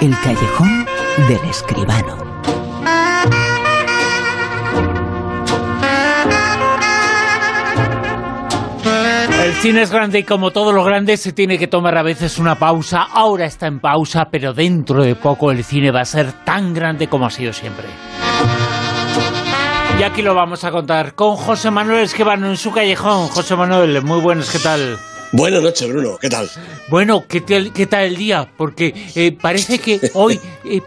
El callejón del escribano. El cine es grande y como todo lo grande se tiene que tomar a veces una pausa. Ahora está en pausa, pero dentro de poco el cine va a ser tan grande como ha sido siempre. Y aquí lo vamos a contar con José Manuel Esquivano en su callejón. José Manuel, muy buenos, ¿qué tal? Buenas noches, Bruno. ¿Qué tal? Bueno, ¿qué tal, qué tal el día? Porque eh, parece que hoy eh,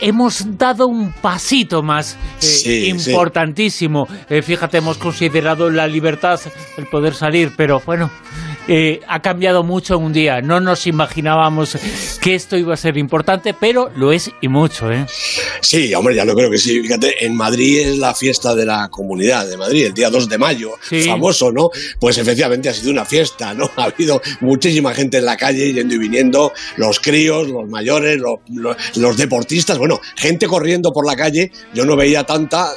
hemos dado un pasito más eh, Sí, importantísimo. Eh, fíjate, hemos considerado la libertad, el poder salir, pero bueno, eh, ha cambiado mucho en un día. No nos imaginábamos que esto iba a ser importante, pero lo es y mucho, ¿eh? Sí, hombre, ya lo creo que sí. Fíjate, en Madrid es la fiesta de la Comunidad de Madrid, el día 2 de mayo, Sí. famoso, ¿no? Pues efectivamente ha sido una fiesta, ¿no? Ha habido muchísima gente en la calle yendo y viniendo, los críos, los mayores, los, los- los deportistas, bueno, gente corriendo por la calle. Yo no veía tanta.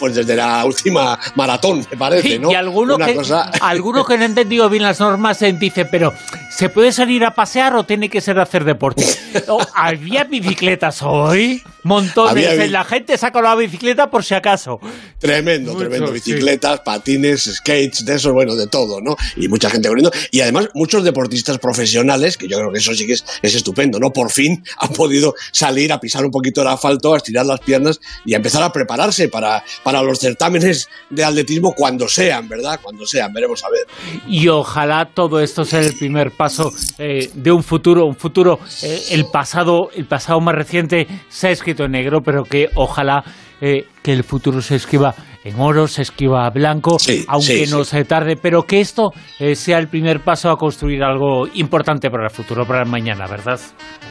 Pues desde la última maratón, me parece, ¿no? Y alguno Una que, cosa- alguno que no ha entendido bien las normas eh, dice, pero ¿se puede salir a pasear o tiene que ser a hacer deporte? O, ¿Había bicicletas hoy? Montones. Había bi- La gente saca la bicicleta por si acaso. Tremendo, Mucho, tremendo. sí. Bicicletas, patines, skates, de eso, bueno, de todo, ¿no? Y mucha gente corriendo. Y además, muchos deportistas profesionales, que yo creo que eso sí que es, es estupendo, ¿no? Por fin han podido salir a pisar un poquito el asfalto, a estirar las piernas y a empezar a prepararse para, para los certámenes de atletismo cuando sean, ¿verdad? Cuando sean, veremos a ver. Y ojalá todo esto sea el primer paso eh, de un futuro, un futuro, eh, el pasado, el pasado más reciente se ha escrito en negro, pero que ojalá eh, que el futuro se escriba en oro, se escriba blanco, Sí, aunque sí, no sí. se tarde, pero que esto eh, sea el primer paso a construir algo importante para el futuro, para el mañana, ¿verdad?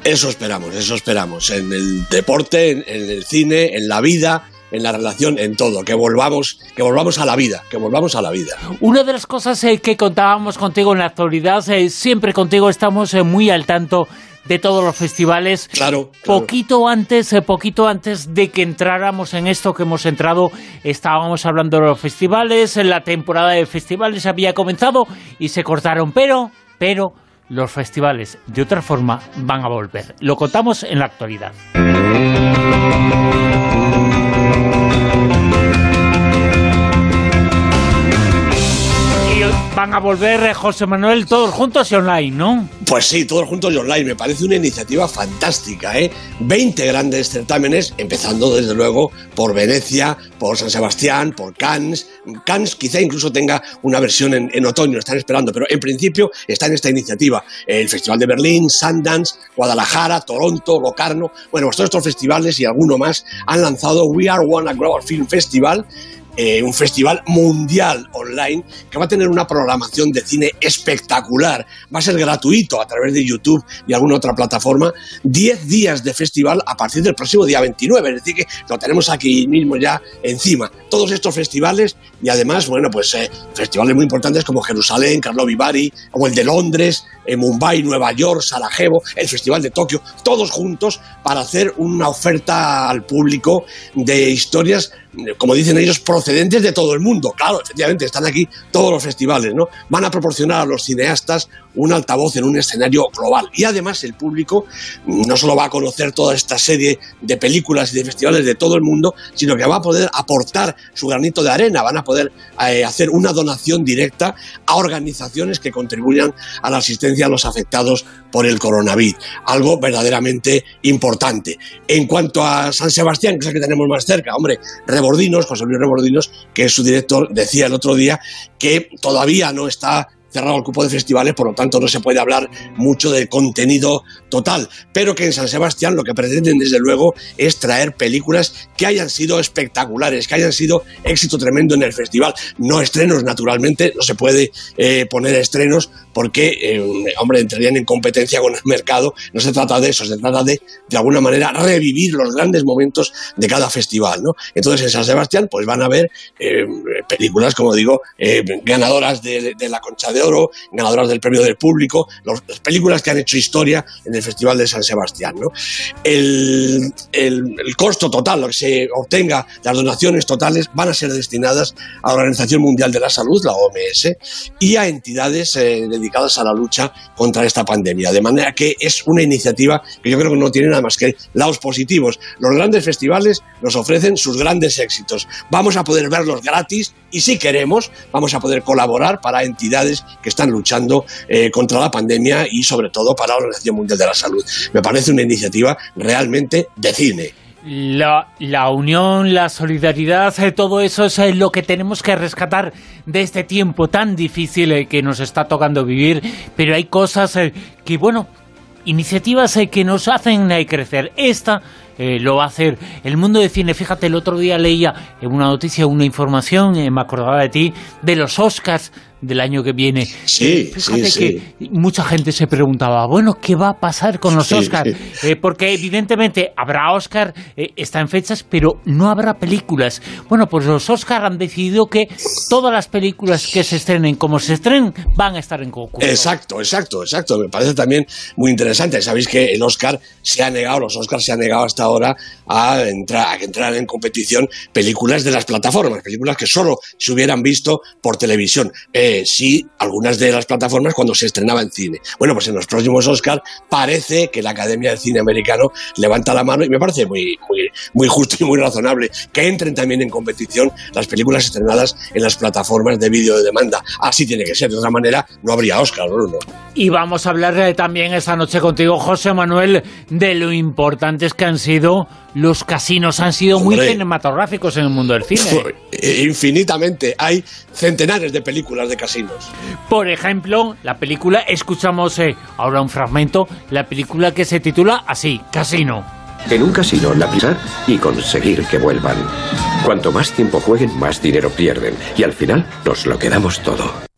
Eso esperamos, eso esperamos. En el deporte, en, en el cine, en la vida, en la relación, en todo. Que volvamos, que volvamos a la vida, que volvamos a la vida. Una de las cosas eh, que contábamos contigo en la actualidad, eh, siempre contigo estamos eh, muy al tanto de todos los festivales. Claro, claro. Poquito antes, eh, poquito antes de que entráramos en esto que hemos entrado, estábamos hablando de los festivales, la temporada de festivales había comenzado y se cortaron, pero, pero los festivales de otra forma van a volver. Lo contamos en la actualidad. Van a volver, eh, José Manuel, todos juntos y online, ¿no? Pues sí, todos juntos y online. Me parece una iniciativa fantástica, ¿eh? 20 grandes certámenes, empezando desde luego por Venecia, por San Sebastián, por Cannes. Cannes quizá incluso tenga una versión en, otoño, están esperando, pero en principio está en esta iniciativa. El Festival de Berlín, Sundance, Guadalajara, Toronto, Locarno. Bueno, pues todos estos festivales y alguno más han lanzado We Are One, a Global Film Festival. Eh, un festival mundial online que va a tener una programación de cine espectacular. Va a ser gratuito a través de YouTube y alguna otra plataforma. 10 días de festival a partir del próximo día 29, es decir, que lo tenemos aquí mismo ya encima. Todos estos festivales y además, bueno, pues eh, festivales muy importantes como Jerusalén, Karlovy Vary o el de Londres, eh, Mumbai, Nueva York, Sarajevo, el Festival de Tokio, todos juntos para hacer una oferta al público de historias, como dicen ellos, procedentes de todo el mundo. Claro, efectivamente, están aquí todos los festivales, ¿no? Van a proporcionar a los cineastas un altavoz en un escenario global. Y además el público mm, no solo va a conocer toda esta serie de películas y de festivales de todo el mundo, sino que va a poder aportar su granito de arena, van a poder eh, hacer una donación directa a organizaciones que contribuyan a la asistencia a los afectados por el coronavirus. Algo verdaderamente importante. En cuanto a San Sebastián, que es el que tenemos más cerca, hombre, Rebordinos, José Luis Rebordinos, que es su director, decía el otro día que todavía no está cerrado el cupo de festivales, por lo tanto no se puede hablar mucho del contenido total, pero que en San Sebastián lo que pretenden desde luego es traer películas que hayan sido espectaculares, que hayan sido éxito tremendo en el festival, no estrenos naturalmente, no se puede eh, poner estrenos porque, eh, hombre, entrarían en competencia con el mercado, no se trata de eso, se trata de, de alguna manera, revivir los grandes momentos de cada festival, ¿no? Entonces en San Sebastián pues van a ver eh, películas, como digo, ganadoras de, de la Concha de Oro, ganadoras del premio del público, las películas que han hecho historia en el Festival de San Sebastián. ¿no? El, el, costo total, lo que se obtenga, las donaciones totales, van a ser destinadas a la Organización Mundial de la Salud, la OMS, y a entidades eh, dedicadas a la lucha contra esta pandemia. De manera que es una iniciativa que yo creo que no tiene nada más que lados positivos. Los grandes festivales nos ofrecen sus grandes éxitos. Vamos a poder verlos gratis y si queremos, vamos a poder colaborar para entidades que están luchando eh, contra la pandemia y sobre todo para la Organización Mundial de la Salud. Me parece una iniciativa realmente de cine. La, la, unión, la solidaridad, eh, todo eso es eh, lo que tenemos que rescatar de este tiempo tan difícil que nos está tocando vivir, pero hay cosas que, bueno, iniciativas que nos hacen crecer. Esta lo va a hacer el mundo de cine. Fíjate, el otro día leía en una noticia, una información, eh, me acordaba de ti, de los Oscars del año que viene. Sí, Fíjate que mucha gente se preguntaba, bueno, ¿qué va a pasar con los Oscars? Eh, porque evidentemente habrá Oscar, eh, está en fechas, pero no habrá películas. Bueno, pues los Oscars han decidido que todas las películas que se estrenen, como se estrenen, van a estar en concurso. Exacto, exacto, exacto. Me parece también muy interesante. Sabéis que el Oscar se ha negado, los Oscars se han negado hasta ahora a entrar, a entrar en competición películas de las plataformas, películas que solo se hubieran visto por televisión. Eh, sí algunas de las plataformas cuando se estrenaba en cine. Bueno, pues en los próximos Oscars parece que la Academia del Cine Americano levanta la mano y me parece muy, muy, muy justo y muy razonable que entren también en competición las películas estrenadas en las plataformas de vídeo de demanda. Así tiene que ser, de otra manera no habría Oscar. Y vamos a hablar eh, también esta noche contigo, José Manuel, de lo importantes que han sido los casinos. Han sido muy cinematográficos en el mundo del cine. Infinitamente. Hay centenares de películas de casinos. Por ejemplo, la película, escuchamos eh, ahora un fragmento, la película que se titula así, Casino. En un casino, la prisa y conseguir que vuelvan. Cuanto más tiempo jueguen, más dinero pierden. Y al final, nos lo quedamos todo.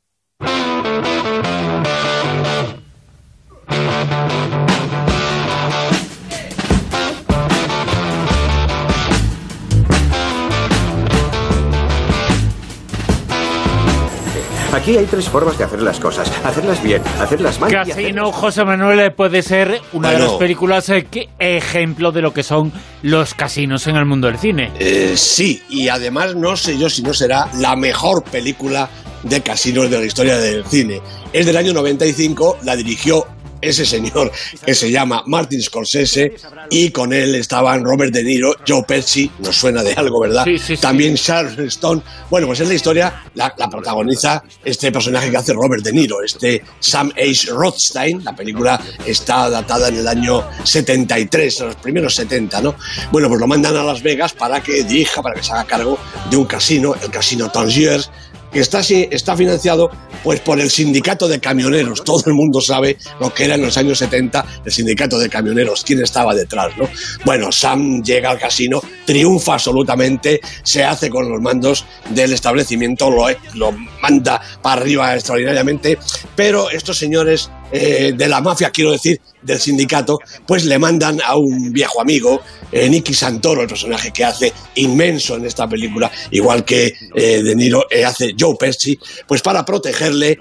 Aquí hay tres formas de hacer las cosas. Hacerlas bien, hacerlas mal. Casino, José Manuel, puede ser una de las películas eh, que, ejemplo de lo que son los casinos en el mundo del cine. Eh, sí, y además no sé yo si no será la mejor película de casinos de la historia del cine. Es del año 95, la dirigió ese señor que se llama Martin Scorsese y con él estaban Robert De Niro, Joe Pesci, nos suena de algo, ¿verdad? También Charles Stone. Bueno, pues en la historia la, protagoniza este personaje que hace Robert De Niro, este Sam H. Rothstein. La película está datada en el año 73, en los primeros 70, ¿no? Bueno, pues lo mandan a Las Vegas para que dirija, para que se haga cargo de un casino, el Casino Tangiers, que está, está financiado pues por el sindicato de camioneros. Todo el mundo sabe lo que era en los años 70 el sindicato de camioneros, quién estaba detrás, ¿no? Bueno, Sam llega al casino, triunfa absolutamente, se hace con los mandos del establecimiento, lo, lo manda para arriba extraordinariamente, pero estos señores eh, de la mafia, quiero decir, del sindicato, pues le mandan a un viejo amigo, eh, Nicky Santoro, el personaje que hace inmenso en esta película, igual que eh, De Niro hace Joe Pesci, pues para protegerle.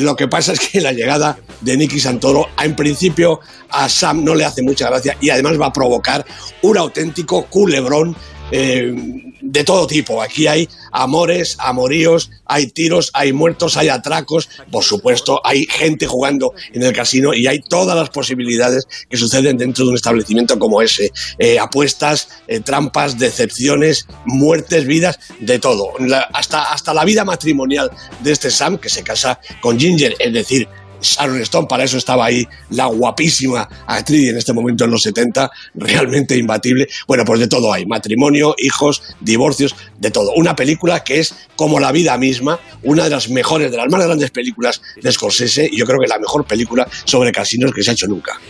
lo que pasa es que la llegada de Nicky Santoro, en principio, a Sam no le hace mucha gracia y además va a provocar un auténtico culebrón de todo tipo. Aquí hay amores, amoríos, hay tiros, hay muertos, hay atracos, por supuesto, hay gente jugando en el casino y hay todas las posibilidades que suceden dentro de un establecimiento como ese. Eh, apuestas, eh, trampas, decepciones, muertes, vidas, de todo. hasta, hasta la vida matrimonial de este Sam, que se casa con Ginger, es decir, Sharon Stone, para eso estaba ahí la guapísima actriz en este momento en los 70, realmente imbatible. Bueno, pues de todo hay, matrimonio, hijos, divorcios, de todo. Una película que es como la vida misma, una de las mejores, de las más grandes películas de Scorsese, y yo creo que la mejor película sobre casinos que se ha hecho nunca.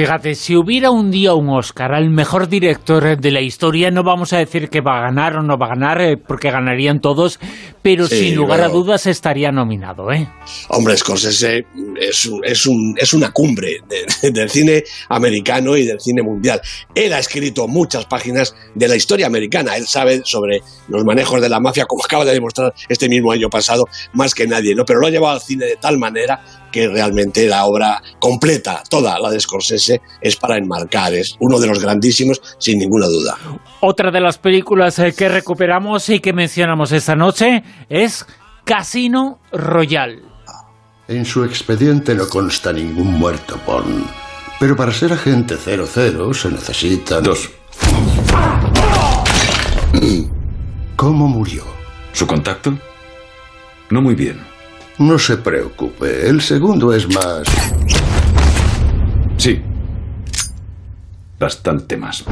Fíjate, si hubiera un día un Oscar al mejor director de la historia, no vamos a decir que va a ganar o no va a ganar, eh, porque ganarían todos, pero sin lugar a dudas estaría nominado, ¿eh? Hombre, Scorsese es, es, un, es una cumbre del cine americano y del cine mundial. Él ha escrito muchas páginas de la historia americana. Él sabe sobre los manejos de la mafia, como acaba de demostrar este mismo año pasado, más que nadie, ¿no? Pero lo ha llevado al cine de tal manera que realmente la obra completa, toda la de Scorsese, es para enmarcar. Es uno de los grandísimos, sin ninguna duda. Otra de las películas eh, que recuperamos y que mencionamos esta noche es Casino Royale. En su expediente no consta ningún muerto, Bond. Pero para ser agente 00 se necesitan... Dos. ¿Cómo murió? ¿Su contacto? No muy bien. No se preocupe, el segundo es más... Sí. Bastante más.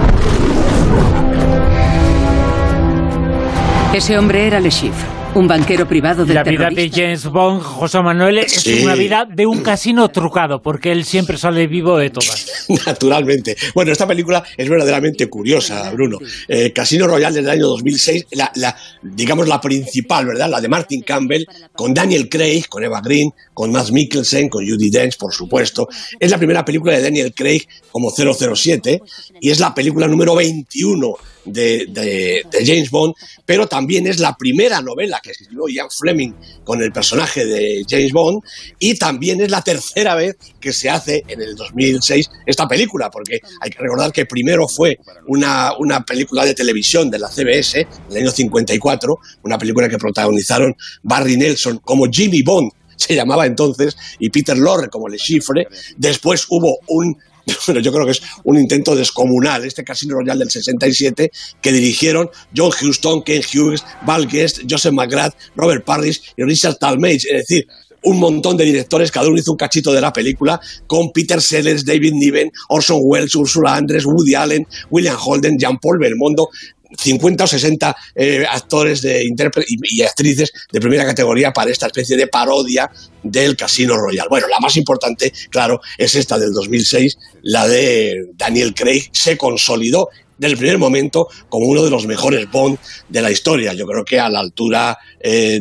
Ese hombre era Le Chiffre. Un banquero privado del La vida de James Bond, José Manuel, es una vida de un casino trucado, porque él siempre sale vivo de todas. Naturalmente. Bueno, esta película es verdaderamente curiosa, Bruno. Eh, casino Royal del año 2006, la, la, digamos la principal, ¿verdad? La de Martin Campbell, con Daniel Craig, con Eva Green, con Matt Mikkelsen, con Judy Dench, por supuesto. Es la primera película de Daniel Craig como 007 y es la película número 21 de, James Bond, pero también es la primera novela que escribió Ian Fleming con el personaje de James Bond y también es la tercera vez que se hace en el 2006 esta película, porque hay que recordar que primero fue una, una película de televisión de la CBS en el año 54, una película que protagonizaron Barry Nelson como Jimmy Bond se llamaba entonces, y Peter Lorre como Le Chiffre. Después hubo un bueno, yo creo que es un intento descomunal, este Casino Royal del 67, que dirigieron John Huston, Ken Hughes, Val Guest, Joseph McGrath, Robert Parrish y Richard Talmadge, es decir, un montón de directores, cada uno hizo un cachito de la película, con Peter Sellers, David Niven, Orson Welles, Ursula Andress, Woody Allen, William Holden, Jean-Paul Belmondo, 50 o 60 eh, actores de y, y, actrices de primera categoría para esta especie de parodia del Casino Royal. Bueno, la más importante, claro, es esta del 2006, la de Daniel Craig. Se consolidó desde el primer momento como uno de los mejores Bond de la historia. Yo creo que a la altura eh,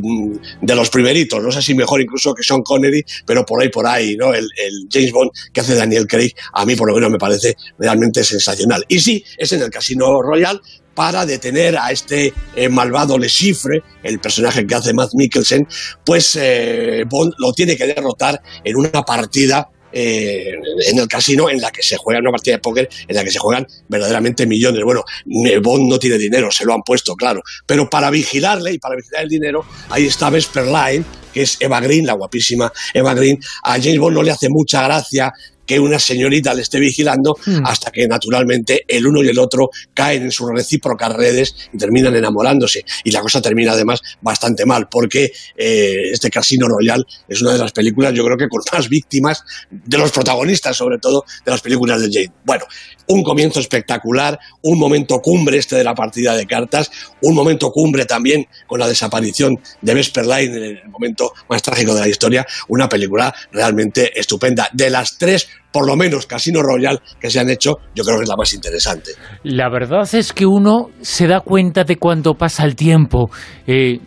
de los primeritos, no sé si mejor incluso que Sean Connery, pero por ahí, por ahí, ¿no? El, James Bond que hace Daniel Craig, a mí por lo menos me parece realmente sensacional. Y sí, es en el Casino Royal, para detener a este eh, malvado Le Chiffre, el personaje que hace Matt Mikkelsen, pues eh, Bond lo tiene que derrotar en una partida eh, en el casino en la que se juega una partida de póker en la que se juegan verdaderamente millones. Bueno, Bond no tiene dinero, se lo han puesto, claro, pero para vigilarle y para vigilar el dinero, ahí está Vesper Line, que es Eva Green, la guapísima Eva Green. A James Bond no le hace mucha gracia que una señorita le esté vigilando hmm. hasta que naturalmente el uno y el otro caen en sus recíprocas redes y terminan enamorándose. Y la cosa termina además bastante mal, porque eh, este Casino Royal es una de las películas, yo creo que con más víctimas de los protagonistas, sobre todo de las películas de Jane. Bueno, un comienzo espectacular, un momento cumbre este de la partida de cartas, un momento cumbre también con la desaparición de Vesper Line en el momento más trágico de la historia, una película realmente estupenda. De las tres por lo menos Casino Royal que se han hecho, yo creo que es la más interesante. La verdad es que uno se da cuenta de cuando pasa el tiempo. Eh,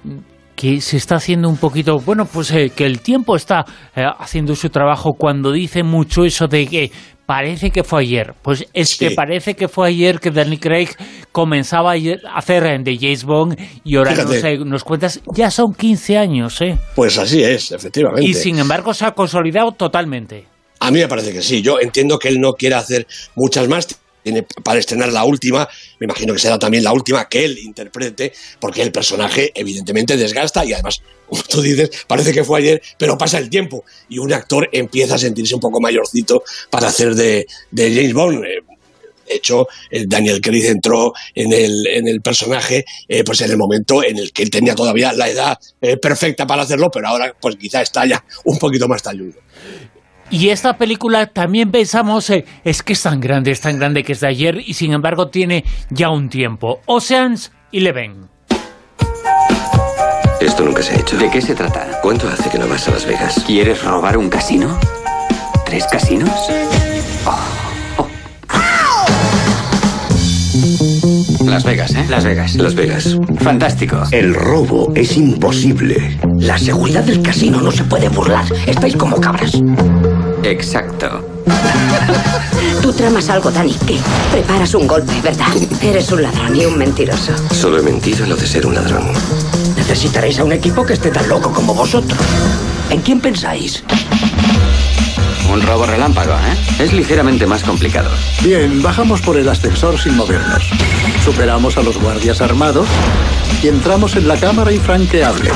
que se está haciendo un poquito, bueno, pues eh, que el tiempo está eh, haciendo su trabajo cuando dice mucho eso de que parece que fue ayer. Pues es que parece que fue ayer que Danny Craig comenzaba a hacer de James Bond y ahora nos, nos, cuentas, ya son 15 años, ¿eh? Pues así es, efectivamente. Y sin embargo se ha consolidado totalmente. A mí me parece que sí. Yo entiendo que él no quiere hacer muchas más. Tiene para estrenar la última, me imagino que será también la última que él interprete, porque el personaje evidentemente desgasta y además, como tú dices, parece que fue ayer, pero pasa el tiempo y un actor empieza a sentirse un poco mayorcito para hacer de, James Bond. Eh, de hecho, Daniel Craig entró en el, personaje eh, pues en el momento en el que él tenía todavía la edad eh, perfecta para hacerlo, pero ahora pues quizá está ya un poquito más talludo. Y esta película también pensamos, eh, es que es tan grande, es tan grande que es de ayer y sin embargo tiene ya un tiempo. Oceans Eleven. Esto nunca se ha hecho. ¿De qué se trata? ¿Cuánto hace que no vas a Las Vegas? ¿Quieres robar un casino? ¿Tres casinos? Oh, oh. Las Vegas, ¿eh? Las Vegas. Las Vegas. Fantástico. El robo es imposible. La seguridad del casino no se puede burlar. Estáis como cabras. Exacto. Tú tramas algo, Dani. ¿Qué? Preparas un golpe, ¿verdad? Eres un ladrón y un mentiroso. Solo he mentido lo de ser un ladrón. Necesitaréis a un equipo que esté tan loco como vosotros. ¿En quién pensáis? Un robo relámpago, ¿eh? Es ligeramente más complicado. Bien, bajamos por el ascensor sin movernos. Superamos a los guardias armados y entramos en la cámara infranqueable.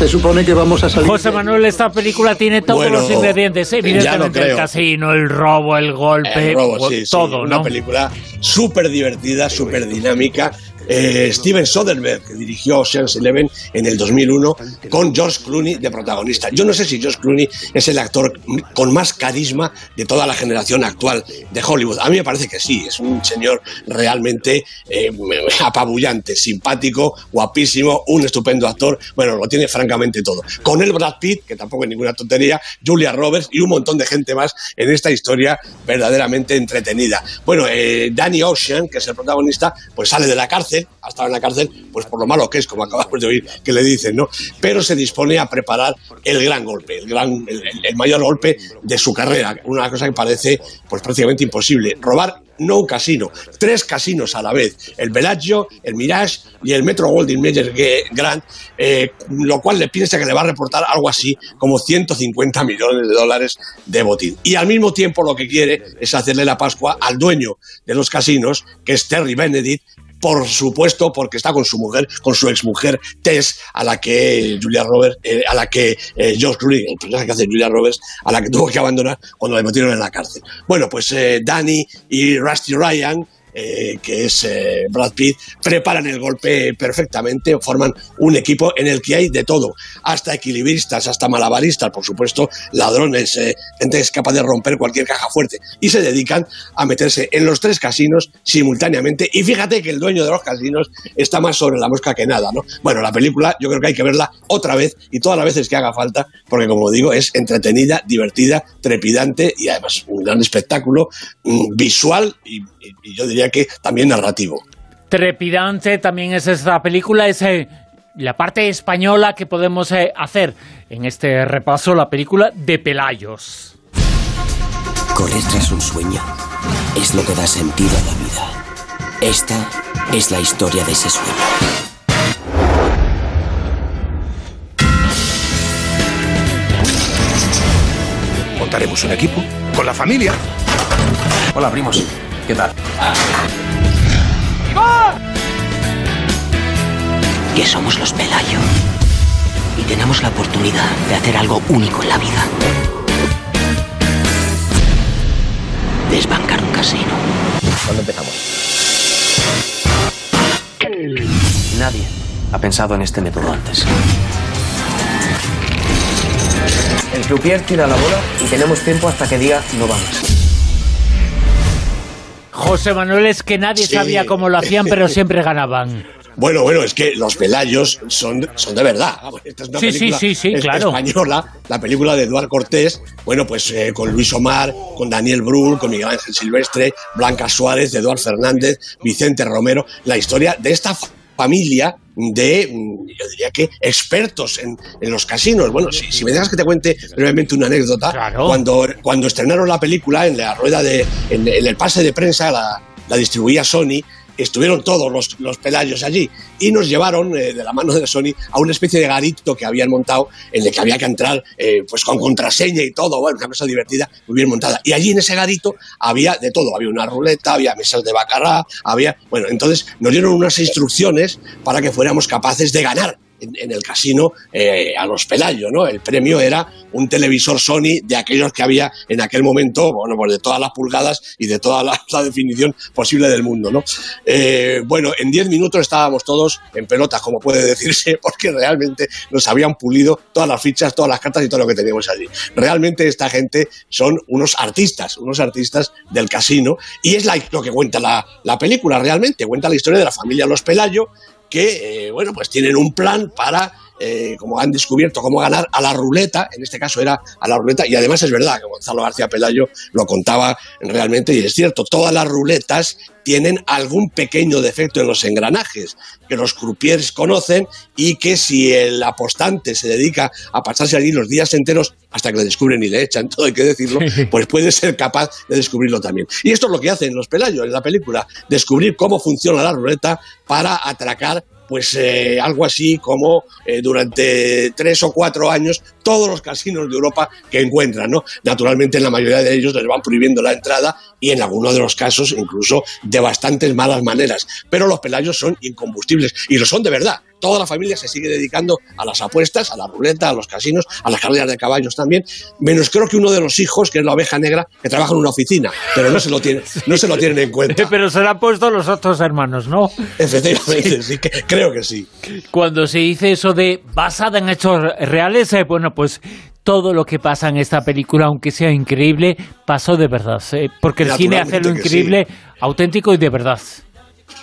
Se supone que vamos a salir. José Manuel, esta película tiene todos Bueno, los ingredientes. Evidentemente, el casino, el robo, el golpe, El robo, sí, sí, todo, Una ¿no? película súper divertida, súper dinámica. Eh, Steven Soderbergh, que dirigió Ocean's Eleven en el 2001, con George Clooney de protagonista. Yo no sé si George Clooney es el actor con más carisma de toda la generación actual de Hollywood. A mí me parece que sí, es un señor realmente eh, apabullante, simpático, guapísimo, un estupendo actor. Bueno, lo tiene francamente todo. Con él Brad Pitt, que tampoco es ninguna tontería, Julia Roberts y un montón de gente más en esta historia verdaderamente entretenida. Bueno, eh, Danny Ocean, que es el protagonista, pues sale de la cárcel, ha estado en la cárcel, pues por lo malo que es, como acabamos de oír que le dicen, ¿no? Pero se dispone a preparar el gran golpe, el, gran, el, mayor golpe de su carrera, una cosa que parece pues prácticamente imposible. Robar no un casino, tres casinos a la vez, el Bellagio, el Mirage y el Metro Goldwyn Mayer Grand, eh, lo cual le piensa que le va a reportar algo así como 150 millones de dólares de botín. Y al mismo tiempo lo que quiere es hacerle la Pascua al dueño de los casinos, que es Terry Benedict, por supuesto, porque está con su mujer, con su exmujer Tess, a la que Julia Roberts, eh, a la que eh, Clooney, el personaje que hace Julia Roberts, a la que tuvo que abandonar cuando le metieron en la cárcel. Bueno, pues eh, Danny y Rusty Ryan eh, que es eh, Brad Pitt, preparan el golpe perfectamente, forman un equipo en el que hay de todo, hasta equilibristas, hasta malabaristas, por supuesto, ladrones, eh, gente que es capaz de romper cualquier caja fuerte, y se dedican a meterse en los tres casinos simultáneamente. Y fíjate que el dueño de los casinos está más sobre la mosca que nada, ¿no? Bueno, la película yo creo que hay que verla otra vez y todas las veces que haga falta, porque como digo, es entretenida, divertida, trepidante y además un gran espectáculo mm, visual y, yo diría que también narrativo. Trepidante también es esta película, es eh, la parte española que podemos eh, hacer en este repaso, la película de Pelayos. Correr tras un sueño es lo que da sentido a la vida. Esta es la historia de ese sueño. Montaremos un equipo con la familia. Hola, primos. ¿Qué tal? Que somos los Pelayo. Y tenemos la oportunidad de hacer algo único en la vida. Desbancar un casino. ¿Cuándo empezamos? Nadie ha pensado en este método antes. El croupier tira la bola y tenemos tiempo hasta que diga no va más. José Manuel es que nadie Sí. sabía cómo lo hacían, pero siempre ganaban. Bueno, bueno, es que los Pelayos son, son de verdad. Esta es una Sí, sí, película sí, sí, es- claro. española, la película de Eduard Cortés, bueno, pues eh, con Luis Omar, con Daniel Brühl, con Miguel Ángel Silvestre, Blanca Suárez, Eduard Fernández, Vicente Romero, la historia de esta fa- familia de, mm, yo diría que, expertos en, en los casinos. Bueno, si, si me dejas que te cuente brevemente una anécdota, cuando, cuando estrenaron la película en la rueda de, en, en el pase de prensa, la, la distribuía Sony, estuvieron todos los, los allí y nos llevaron eh, de la mano de Sony a una especie de garito que habían montado en el que había que entrar eh, pues con contraseña y todo, bueno, una cosa divertida, muy bien montada. Y allí en ese garito había de todo, había una ruleta, había mesas de bacará, había, bueno, entonces nos dieron unas instrucciones para que fuéramos capaces de ganar en, el casino eh, a los Pelayo, ¿no? El premio era un televisor Sony de aquellos que había en aquel momento, bueno, pues de todas las pulgadas y de toda la, definición posible del mundo, ¿no? Eh, bueno, en 10 minutos estábamos todos en pelotas, como puede decirse, porque realmente nos habían pulido todas las fichas, todas las cartas y todo lo que teníamos allí. Realmente esta gente son unos artistas, unos artistas del casino, y es lo que cuenta la, la película realmente, cuenta la historia de la familia Los Pelayo, que, eh, bueno, pues tienen un plan para eh, como han descubierto cómo ganar a la ruleta, en este caso era a la ruleta, y además es verdad que Gonzalo García Pelayo lo contaba realmente, y es cierto, todas las ruletas tienen algún pequeño defecto en los engranajes que los croupiers conocen y que si el apostante se dedica a pasarse allí los días enteros hasta que le descubren y le echan, todo hay que decirlo, pues puede ser capaz de descubrirlo también. Y esto es lo que hacen los pelayos en la película, descubrir cómo funciona la ruleta para atracar pues eh, algo así como eh, durante tres o cuatro años todos los casinos de Europa que encuentran, ¿no? Naturalmente en la mayoría de ellos les van prohibiendo la entrada y en algunos de los casos incluso de bastantes malas maneras. Pero los pelayos son incombustibles y lo son de verdad toda la familia se sigue dedicando a las apuestas, a la ruleta, a los casinos, a las carreras de caballos también, menos creo que uno de los hijos, que es la oveja negra, que trabaja en una oficina, pero no se lo, tiene, no se lo tienen en cuenta. Pero se lo han puesto los otros hermanos, ¿no? Efectivamente, sí, creo que sí. Cuando se dice eso de basada en hechos reales, eh, bueno, pues todo lo que pasa en esta película, aunque sea increíble, pasó de verdad. Eh, porque el cine hace lo increíble, auténtico y de verdad.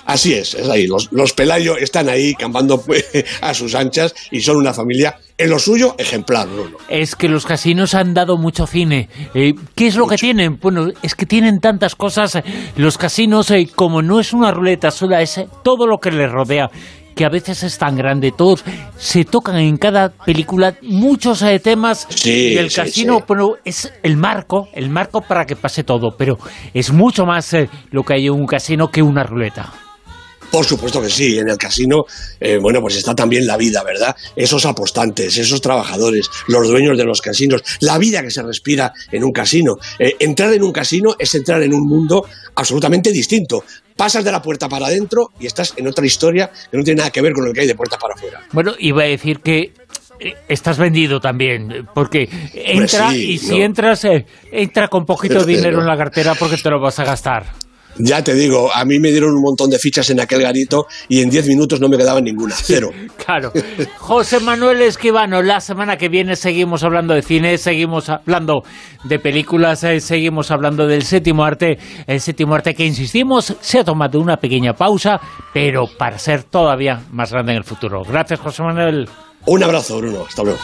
Así es, es ahí. Los, los Pelayo están ahí campando pues, a sus anchas y son una familia, en lo suyo, ejemplar. Es que los casinos han dado mucho cine. Eh, ¿Qué es lo que tienen? Bueno, es que tienen tantas cosas. Los casinos, eh, como no es una ruleta sola, es eh, todo lo que les rodea que a veces es tan grande, todos se tocan en cada película muchos temas y el casino Bueno, es el marco, el marco para que pase todo, pero es mucho más lo que hay en un casino que una ruleta. Por supuesto que sí, en el casino, eh, bueno, pues está también la vida, ¿verdad? Esos apostantes, esos trabajadores, los dueños de los casinos, la vida que se respira en un casino. Eh, entrar en un casino es entrar en un mundo absolutamente distinto. Pasas de la puerta para adentro y estás en otra historia que no tiene nada que ver con lo que hay de puerta para afuera. Bueno, iba a decir que eh, estás vendido también, porque entra y si entras, entra con poquito dinero en la cartera porque te lo vas a gastar. Ya te digo, a mí me dieron un montón de fichas en aquel garito y en 10 minutos no me quedaba ninguna, cero. claro. José Manuel Esquivano, la semana que viene seguimos hablando de cine, seguimos hablando de películas, eh, seguimos hablando del séptimo arte, el séptimo arte que insistimos se ha tomado una pequeña pausa, pero para ser todavía más grande en el futuro. Gracias, José Manuel. Un abrazo, Bruno. Hasta luego.